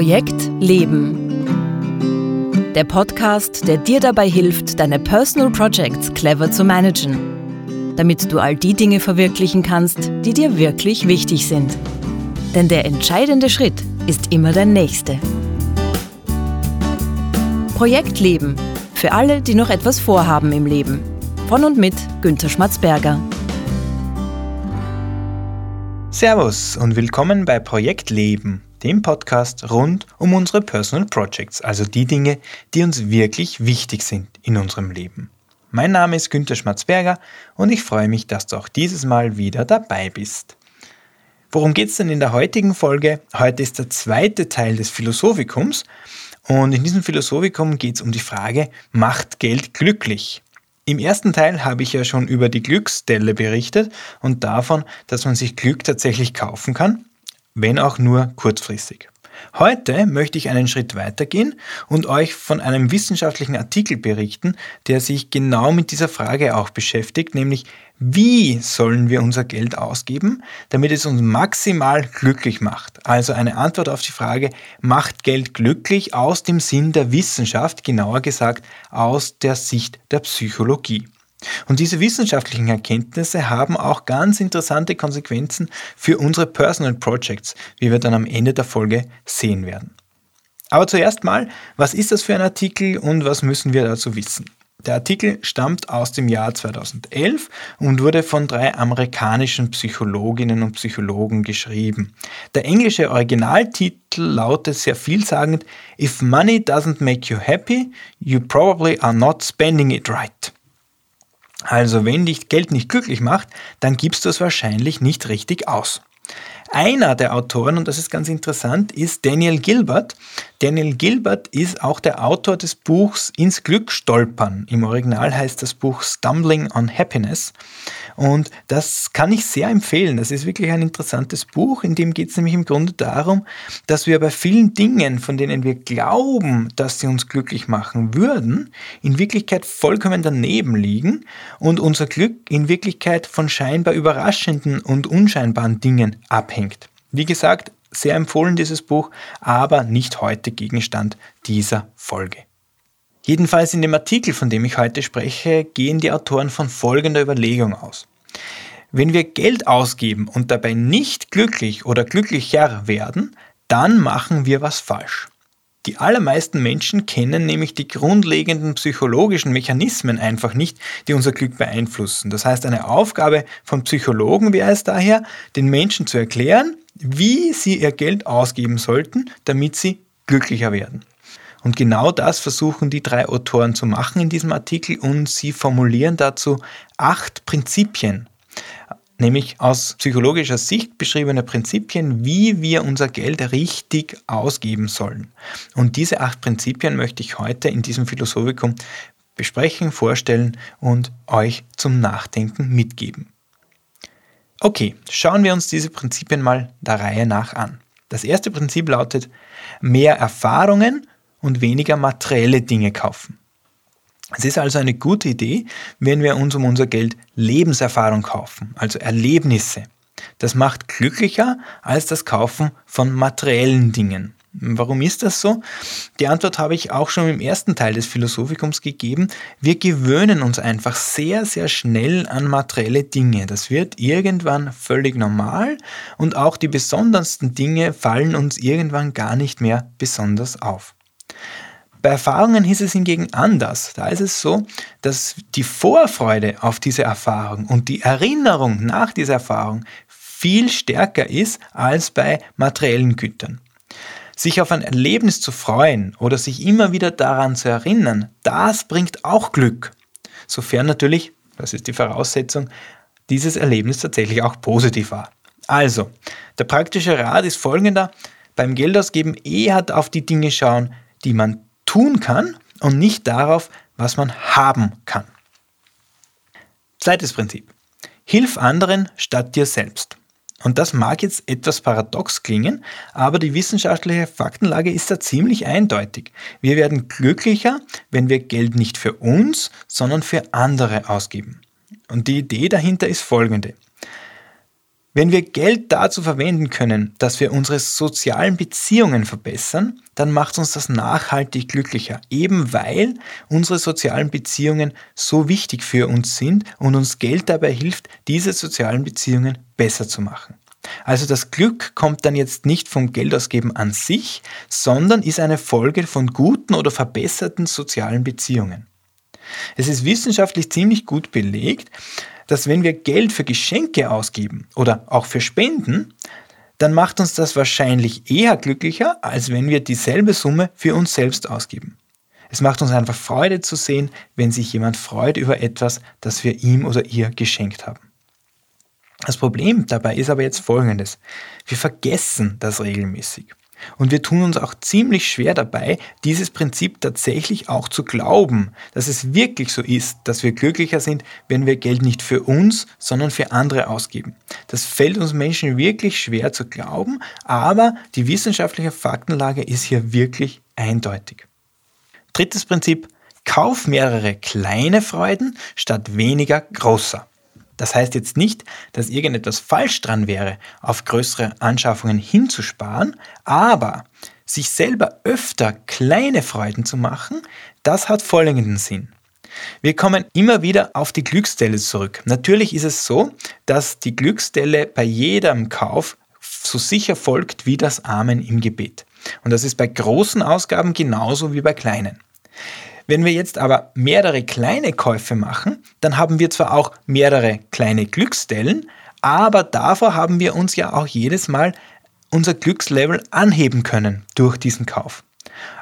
Projekt Leben. Der Podcast, der dir dabei hilft, deine Personal Projects clever zu managen, damit du all die Dinge verwirklichen kannst, die dir wirklich wichtig sind. Denn der entscheidende Schritt ist immer der nächste. Projekt Leben. Für alle, die noch etwas vorhaben im Leben. Von und mit Günter Schmatzberger. Servus und willkommen bei Projekt Leben, dem Podcast rund um unsere Personal Projects, also die Dinge, die uns wirklich wichtig sind in unserem Leben. Mein Name ist Günter Schmatzberger und ich freue mich, dass du auch dieses Mal wieder dabei bist. Worum geht es denn in der heutigen Folge? Heute ist der zweite Teil des Philosophikums und in diesem Philosophikum geht es um die Frage, macht Geld glücklich? Im ersten Teil habe ich ja schon über die Glücksstelle berichtet und davon, dass man sich Glück tatsächlich kaufen kann, wenn auch nur kurzfristig. Heute möchte ich einen Schritt weitergehen und euch von einem wissenschaftlichen Artikel berichten, der sich genau mit dieser Frage auch beschäftigt, nämlich wie sollen wir unser Geld ausgeben, damit es uns maximal glücklich macht. Also eine Antwort auf die Frage, macht Geld glücklich aus dem Sinn der Wissenschaft, genauer gesagt aus der Sicht der Psychologie. Und diese wissenschaftlichen Erkenntnisse haben auch ganz interessante Konsequenzen für unsere Personal Projects, wie wir dann am Ende der Folge sehen werden. Aber zuerst mal, was ist das für ein Artikel und was müssen wir dazu wissen? Der Artikel stammt aus dem Jahr 2011 und wurde von drei amerikanischen Psychologinnen und Psychologen geschrieben. Der englische Originaltitel lautet sehr vielsagend If money doesn't make you happy, you probably are not spending it right. Also wenn dich Geld nicht glücklich macht, dann gibst du es wahrscheinlich nicht richtig aus. Einer der Autoren, und das ist ganz interessant, ist Daniel Gilbert. Daniel Gilbert ist auch der Autor des Buchs Ins Glück stolpern. Im Original heißt das Buch Stumbling on Happiness. Und das kann ich sehr empfehlen. Das ist wirklich ein interessantes Buch, in dem geht es nämlich im Grunde darum, dass wir bei vielen Dingen, von denen wir glauben, dass sie uns glücklich machen würden, in Wirklichkeit vollkommen daneben liegen und unser Glück in Wirklichkeit von scheinbar überraschenden und unscheinbaren Dingen abhängt. Wie gesagt, sehr empfohlen dieses Buch, aber nicht heute Gegenstand dieser Folge. Jedenfalls in dem Artikel, von dem ich heute spreche, gehen die Autoren von folgender Überlegung aus. Wenn wir Geld ausgeben und dabei nicht glücklich oder glücklicher werden, dann machen wir was falsch. Die allermeisten Menschen kennen nämlich die grundlegenden psychologischen Mechanismen einfach nicht, die unser Glück beeinflussen. Das heißt, eine Aufgabe von Psychologen wäre es daher, den Menschen zu erklären, wie sie ihr Geld ausgeben sollten, damit sie glücklicher werden. Und genau das versuchen die drei Autoren zu machen in diesem Artikel und sie formulieren dazu acht Prinzipien, nämlich aus psychologischer Sicht beschriebene Prinzipien, wie wir unser Geld richtig ausgeben sollen. Und diese acht Prinzipien möchte ich heute in diesem Philosophikum besprechen, vorstellen und euch zum Nachdenken mitgeben. Okay, schauen wir uns diese Prinzipien mal der Reihe nach an. Das erste Prinzip lautet, mehr Erfahrungen und weniger materielle Dinge kaufen. Es ist also eine gute Idee, wenn wir uns um unser Geld Lebenserfahrung kaufen, also Erlebnisse. Das macht glücklicher als das Kaufen von materiellen Dingen. Warum ist das so? Die Antwort habe ich auch schon im ersten Teil des Philosophikums gegeben. Wir gewöhnen uns einfach sehr, sehr schnell an materielle Dinge. Das wird irgendwann völlig normal und auch die besondersten Dinge fallen uns irgendwann gar nicht mehr besonders auf. Bei Erfahrungen ist es hingegen anders. Da ist es so, dass die Vorfreude auf diese Erfahrung und die Erinnerung nach dieser Erfahrung viel stärker ist als bei materiellen Gütern. Sich auf ein Erlebnis zu freuen oder sich immer wieder daran zu erinnern, das bringt auch Glück. Sofern natürlich, das ist die Voraussetzung, dieses Erlebnis tatsächlich auch positiv war. Also, der praktische Rat ist folgender. Beim Geldausgeben eher auf die Dinge schauen, die man tun kann und nicht darauf, was man haben kann. Zweites Prinzip. Hilf anderen statt dir selbst. Und das mag jetzt etwas paradox klingen, aber die wissenschaftliche Faktenlage ist da ziemlich eindeutig. Wir werden glücklicher, wenn wir Geld nicht für uns, sondern für andere ausgeben. Und die Idee dahinter ist folgende. Wenn wir Geld dazu verwenden können, dass wir unsere sozialen Beziehungen verbessern, dann macht uns das nachhaltig glücklicher, eben weil unsere sozialen Beziehungen so wichtig für uns sind und uns Geld dabei hilft, diese sozialen Beziehungen besser zu machen. Also das Glück kommt dann jetzt nicht vom Geldausgeben an sich, sondern ist eine Folge von guten oder verbesserten sozialen Beziehungen. Es ist wissenschaftlich ziemlich gut belegt, dass wenn wir Geld für Geschenke ausgeben oder auch für Spenden, dann macht uns das wahrscheinlich eher glücklicher, als wenn wir dieselbe Summe für uns selbst ausgeben. Es macht uns einfach Freude zu sehen, wenn sich jemand freut über etwas, das wir ihm oder ihr geschenkt haben. Das Problem dabei ist aber jetzt folgendes. Wir vergessen das regelmäßig. Und wir tun uns auch ziemlich schwer dabei, dieses Prinzip tatsächlich auch zu glauben, dass es wirklich so ist, dass wir glücklicher sind, wenn wir Geld nicht für uns, sondern für andere ausgeben. Das fällt uns Menschen wirklich schwer zu glauben, aber die wissenschaftliche Faktenlage ist hier wirklich eindeutig. Drittes Prinzip, kauf mehrere kleine Freuden statt weniger großer. Das heißt jetzt nicht, dass irgendetwas falsch dran wäre, auf größere Anschaffungen hinzusparen, aber sich selber öfter kleine Freuden zu machen, das hat folgenden Sinn. Wir kommen immer wieder auf die Glücksstelle zurück. Natürlich ist es so, dass die Glücksstelle bei jedem Kauf so sicher folgt wie das Amen im Gebet. Und das ist bei großen Ausgaben genauso wie bei kleinen. Wenn wir jetzt aber mehrere kleine Käufe machen, dann haben wir zwar auch mehrere kleine Glücksstellen, aber davor haben wir uns ja auch jedes Mal unser Glückslevel anheben können durch diesen Kauf.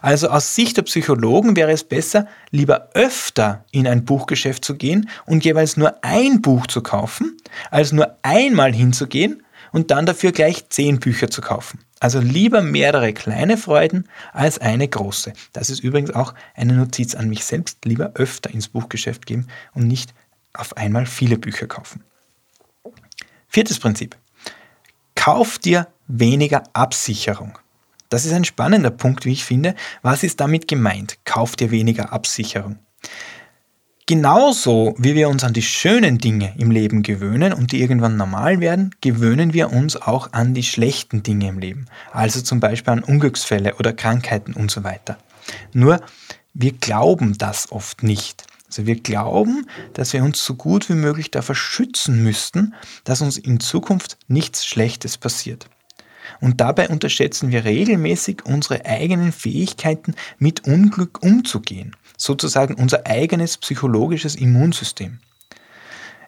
Also aus Sicht der Psychologen wäre es besser, lieber öfter in ein Buchgeschäft zu gehen und jeweils nur ein Buch zu kaufen, als nur einmal hinzugehen und dann dafür gleich zehn Bücher zu kaufen. Also lieber mehrere kleine Freuden als eine große. Das ist übrigens auch eine Notiz an mich selbst. Lieber öfter ins Buchgeschäft gehen und nicht auf einmal viele Bücher kaufen. Viertes Prinzip. Kauf dir weniger Absicherung. Das ist ein spannender Punkt, wie ich finde. Was ist damit gemeint? Kauf dir weniger Absicherung. Genauso wie wir uns an die schönen Dinge im Leben gewöhnen und die irgendwann normal werden, gewöhnen wir uns auch an die schlechten Dinge im Leben. Also zum Beispiel an Unglücksfälle oder Krankheiten und so weiter. Nur wir glauben das oft nicht. Also wir glauben, dass wir uns so gut wie möglich davor schützen müssten, dass uns in Zukunft nichts Schlechtes passiert. Und dabei unterschätzen wir regelmäßig unsere eigenen Fähigkeiten, mit Unglück umzugehen sozusagen unser eigenes psychologisches Immunsystem.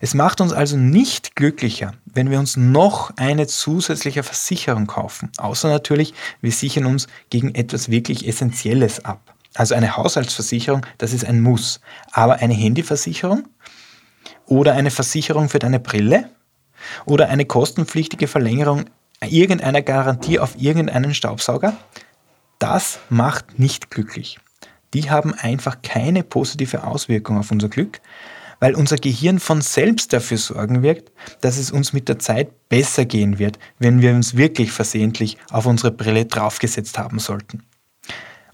Es macht uns also nicht glücklicher, wenn wir uns noch eine zusätzliche Versicherung kaufen, außer natürlich, wir sichern uns gegen etwas wirklich Essentielles ab. Also eine Haushaltsversicherung, das ist ein Muss. Aber eine Handyversicherung oder eine Versicherung für deine Brille oder eine kostenpflichtige Verlängerung irgendeiner Garantie auf irgendeinen Staubsauger, das macht nicht glücklich die haben einfach keine positive Auswirkung auf unser Glück, weil unser Gehirn von selbst dafür sorgen wird, dass es uns mit der Zeit besser gehen wird, wenn wir uns wirklich versehentlich auf unsere Brille draufgesetzt haben sollten.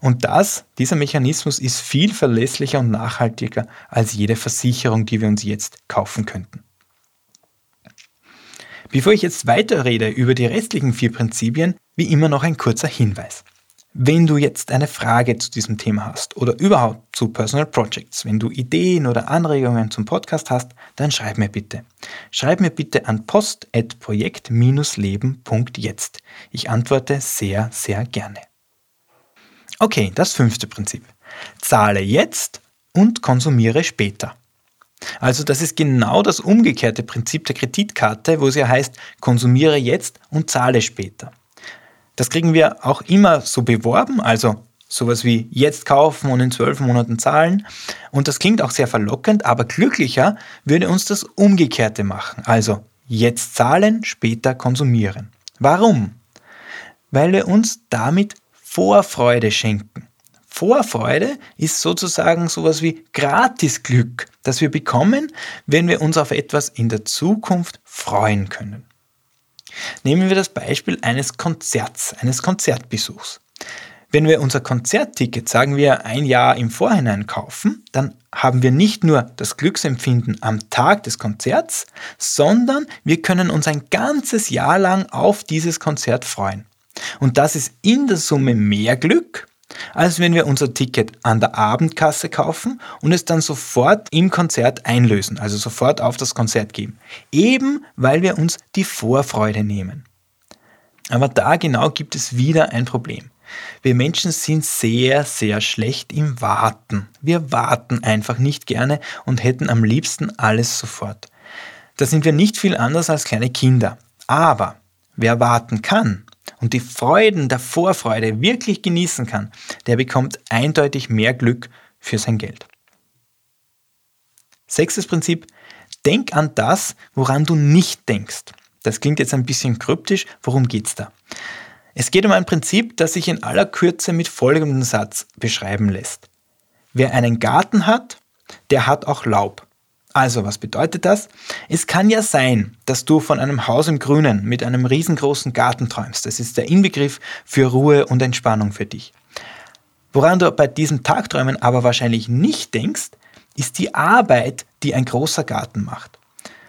Und das, dieser Mechanismus ist viel verlässlicher und nachhaltiger als jede Versicherung, die wir uns jetzt kaufen könnten. Bevor ich jetzt weiterrede über die restlichen vier Prinzipien, wie immer noch ein kurzer Hinweis. Wenn du jetzt eine Frage zu diesem Thema hast oder überhaupt zu Personal Projects, wenn du Ideen oder Anregungen zum Podcast hast, dann schreib mir bitte. Schreib mir bitte an post.projekt-leben.jetzt. Ich antworte sehr, sehr gerne. Okay, das fünfte Prinzip. Zahle jetzt und konsumiere später. Also das ist genau das umgekehrte Prinzip der Kreditkarte, wo es ja heißt, konsumiere jetzt und zahle später. Das kriegen wir auch immer so beworben, also sowas wie jetzt kaufen und in zwölf Monaten zahlen. Und das klingt auch sehr verlockend, aber glücklicher würde uns das Umgekehrte machen. Also jetzt zahlen, später konsumieren. Warum? Weil wir uns damit Vorfreude schenken. Vorfreude ist sozusagen sowas wie Gratisglück, das wir bekommen, wenn wir uns auf etwas in der Zukunft freuen können. Nehmen wir das Beispiel eines Konzerts, eines Konzertbesuchs. Wenn wir unser Konzertticket, sagen wir, ein Jahr im Vorhinein kaufen, dann haben wir nicht nur das Glücksempfinden am Tag des Konzerts, sondern wir können uns ein ganzes Jahr lang auf dieses Konzert freuen. Und das ist in der Summe mehr Glück, als wenn wir unser Ticket an der Abendkasse kaufen und es dann sofort im Konzert einlösen, also sofort auf das Konzert geben. Eben weil wir uns die Vorfreude nehmen. Aber da genau gibt es wieder ein Problem. Wir Menschen sind sehr, sehr schlecht im Warten. Wir warten einfach nicht gerne und hätten am liebsten alles sofort. Da sind wir nicht viel anders als kleine Kinder. Aber wer warten kann und die Freuden der Vorfreude wirklich genießen kann, der bekommt eindeutig mehr Glück für sein Geld. Sechstes Prinzip, denk an das, woran du nicht denkst. Das klingt jetzt ein bisschen kryptisch, worum geht's da? Es geht um ein Prinzip, das sich in aller Kürze mit folgendem Satz beschreiben lässt. Wer einen Garten hat, der hat auch Laub. Also, was bedeutet das? Es kann ja sein, dass du von einem Haus im Grünen mit einem riesengroßen Garten träumst. Das ist der Inbegriff für Ruhe und Entspannung für dich. Woran du bei diesem Tagträumen aber wahrscheinlich nicht denkst, ist die Arbeit, die ein großer Garten macht.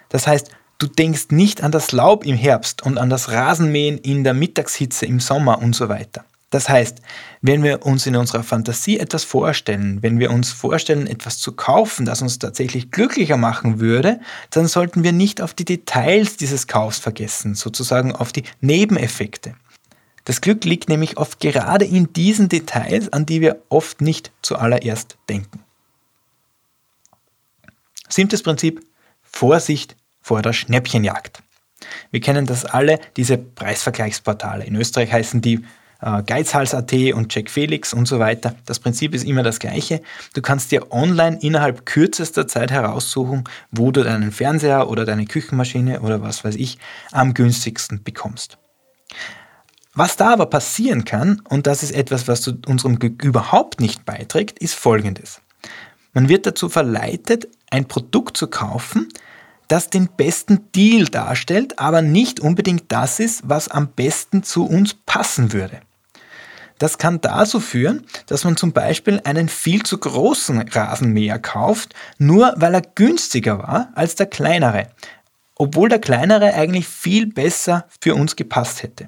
Das heißt, Du denkst nicht an das Laub im Herbst und an das Rasenmähen in der Mittagshitze im Sommer und so weiter. Das heißt, wenn wir uns in unserer Fantasie etwas vorstellen, wenn wir uns vorstellen, etwas zu kaufen, das uns tatsächlich glücklicher machen würde, dann sollten wir nicht auf die Details dieses Kaufs vergessen, sozusagen auf die Nebeneffekte. Das Glück liegt nämlich oft gerade in diesen Details, an die wir oft nicht zuallererst denken. Siebtes Prinzip, Vorsicht vor der Schnäppchenjagd. Wir kennen das alle, diese Preisvergleichsportale. In Österreich heißen die äh, Geizhals.at und Jack Felix und so weiter. Das Prinzip ist immer das gleiche. Du kannst dir online innerhalb kürzester Zeit heraussuchen, wo du deinen Fernseher oder deine Küchenmaschine oder was weiß ich am günstigsten bekommst. Was da aber passieren kann, und das ist etwas, was zu unserem Glück überhaupt nicht beiträgt, ist folgendes. Man wird dazu verleitet, ein Produkt zu kaufen, das den besten Deal darstellt, aber nicht unbedingt das ist, was am besten zu uns passen würde. Das kann dazu führen, dass man zum Beispiel einen viel zu großen Rasenmäher kauft, nur weil er günstiger war als der kleinere, obwohl der kleinere eigentlich viel besser für uns gepasst hätte.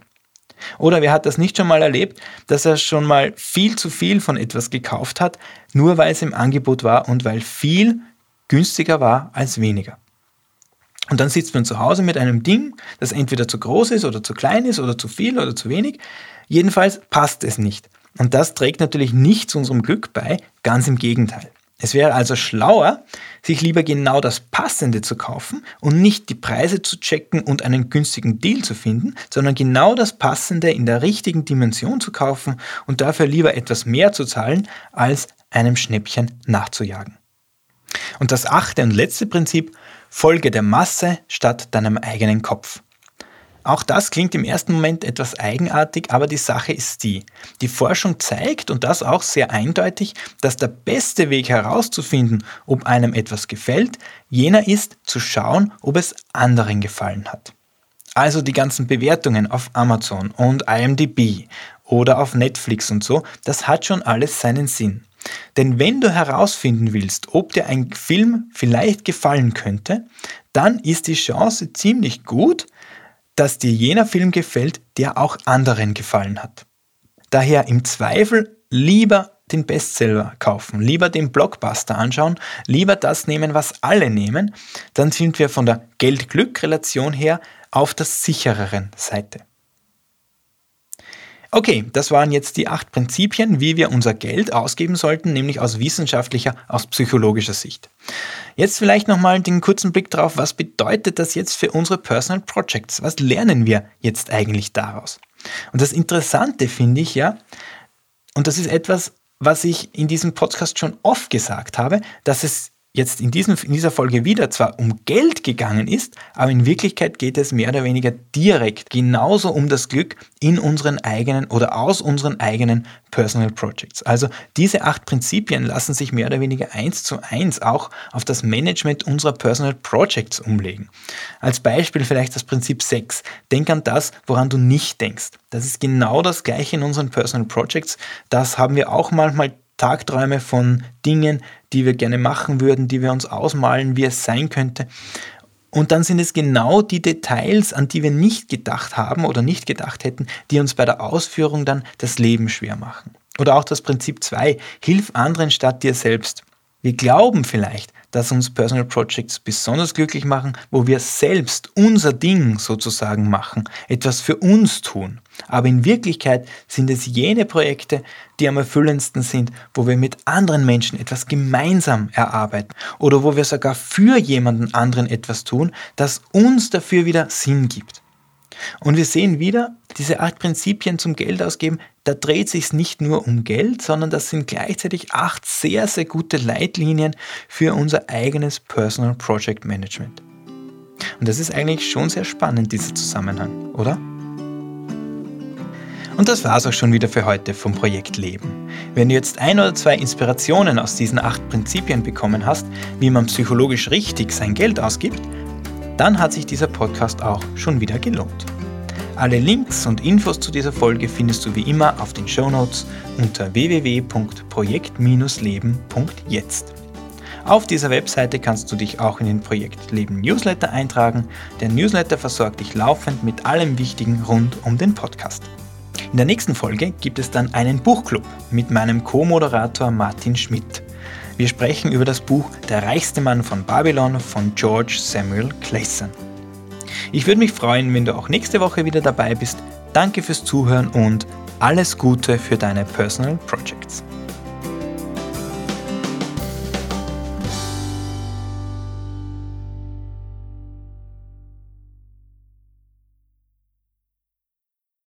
Oder wer hat das nicht schon mal erlebt, dass er schon mal viel zu viel von etwas gekauft hat, nur weil es im Angebot war und weil viel günstiger war als weniger. Und dann sitzt man zu Hause mit einem Ding, das entweder zu groß ist oder zu klein ist oder zu viel oder zu wenig. Jedenfalls passt es nicht. Und das trägt natürlich nicht zu unserem Glück bei, ganz im Gegenteil. Es wäre also schlauer, sich lieber genau das Passende zu kaufen und nicht die Preise zu checken und einen günstigen Deal zu finden, sondern genau das Passende in der richtigen Dimension zu kaufen und dafür lieber etwas mehr zu zahlen, als einem Schnäppchen nachzujagen. Und das achte und letzte Prinzip, Folge der Masse statt deinem eigenen Kopf. Auch das klingt im ersten Moment etwas eigenartig, aber die Sache ist die. Die Forschung zeigt, und das auch sehr eindeutig, dass der beste Weg herauszufinden, ob einem etwas gefällt, jener ist, zu schauen, ob es anderen gefallen hat. Also die ganzen Bewertungen auf Amazon und IMDB oder auf Netflix und so, das hat schon alles seinen Sinn. Denn wenn du herausfinden willst, ob dir ein Film vielleicht gefallen könnte, dann ist die Chance ziemlich gut, dass dir jener Film gefällt, der auch anderen gefallen hat. Daher im Zweifel lieber den Bestseller kaufen, lieber den Blockbuster anschauen, lieber das nehmen, was alle nehmen, dann sind wir von der Geld-Glück-Relation her auf der sichereren Seite. Okay, das waren jetzt die acht Prinzipien, wie wir unser Geld ausgeben sollten, nämlich aus wissenschaftlicher, aus psychologischer Sicht. Jetzt vielleicht nochmal den kurzen Blick drauf, was bedeutet das jetzt für unsere Personal Projects? Was lernen wir jetzt eigentlich daraus? Und das Interessante finde ich ja, und das ist etwas, was ich in diesem Podcast schon oft gesagt habe, dass es jetzt in, diesem, in dieser Folge wieder zwar um Geld gegangen ist, aber in Wirklichkeit geht es mehr oder weniger direkt genauso um das Glück in unseren eigenen oder aus unseren eigenen Personal Projects. Also diese acht Prinzipien lassen sich mehr oder weniger eins zu eins auch auf das Management unserer Personal Projects umlegen. Als Beispiel vielleicht das Prinzip 6. Denk an das, woran du nicht denkst. Das ist genau das gleiche in unseren Personal Projects. Das haben wir auch manchmal Tagträume von Dingen, die wir gerne machen würden, die wir uns ausmalen, wie es sein könnte. Und dann sind es genau die Details, an die wir nicht gedacht haben oder nicht gedacht hätten, die uns bei der Ausführung dann das Leben schwer machen. Oder auch das Prinzip 2, hilf anderen statt dir selbst. Wir glauben vielleicht, dass uns Personal Projects besonders glücklich machen, wo wir selbst unser Ding sozusagen machen, etwas für uns tun. Aber in Wirklichkeit sind es jene Projekte, die am erfüllendsten sind, wo wir mit anderen Menschen etwas gemeinsam erarbeiten oder wo wir sogar für jemanden anderen etwas tun, das uns dafür wieder Sinn gibt. Und wir sehen wieder, diese acht Prinzipien zum Geld ausgeben, da dreht sich nicht nur um Geld, sondern das sind gleichzeitig acht sehr, sehr gute Leitlinien für unser eigenes Personal Project Management. Und das ist eigentlich schon sehr spannend, dieser Zusammenhang, oder? Und das war's auch schon wieder für heute vom Projekt Leben. Wenn du jetzt ein oder zwei Inspirationen aus diesen acht Prinzipien bekommen hast, wie man psychologisch richtig sein Geld ausgibt, dann hat sich dieser Podcast auch schon wieder gelohnt. Alle Links und Infos zu dieser Folge findest du wie immer auf den Show Notes unter www.projekt-leben.jetzt. Auf dieser Webseite kannst du dich auch in den Projekt Leben Newsletter eintragen. Der Newsletter versorgt dich laufend mit allem Wichtigen rund um den Podcast. In der nächsten Folge gibt es dann einen Buchclub mit meinem Co-Moderator Martin Schmidt. Wir sprechen über das Buch Der reichste Mann von Babylon von George Samuel Clayson. Ich würde mich freuen, wenn du auch nächste Woche wieder dabei bist. Danke fürs Zuhören und alles Gute für deine Personal Projects.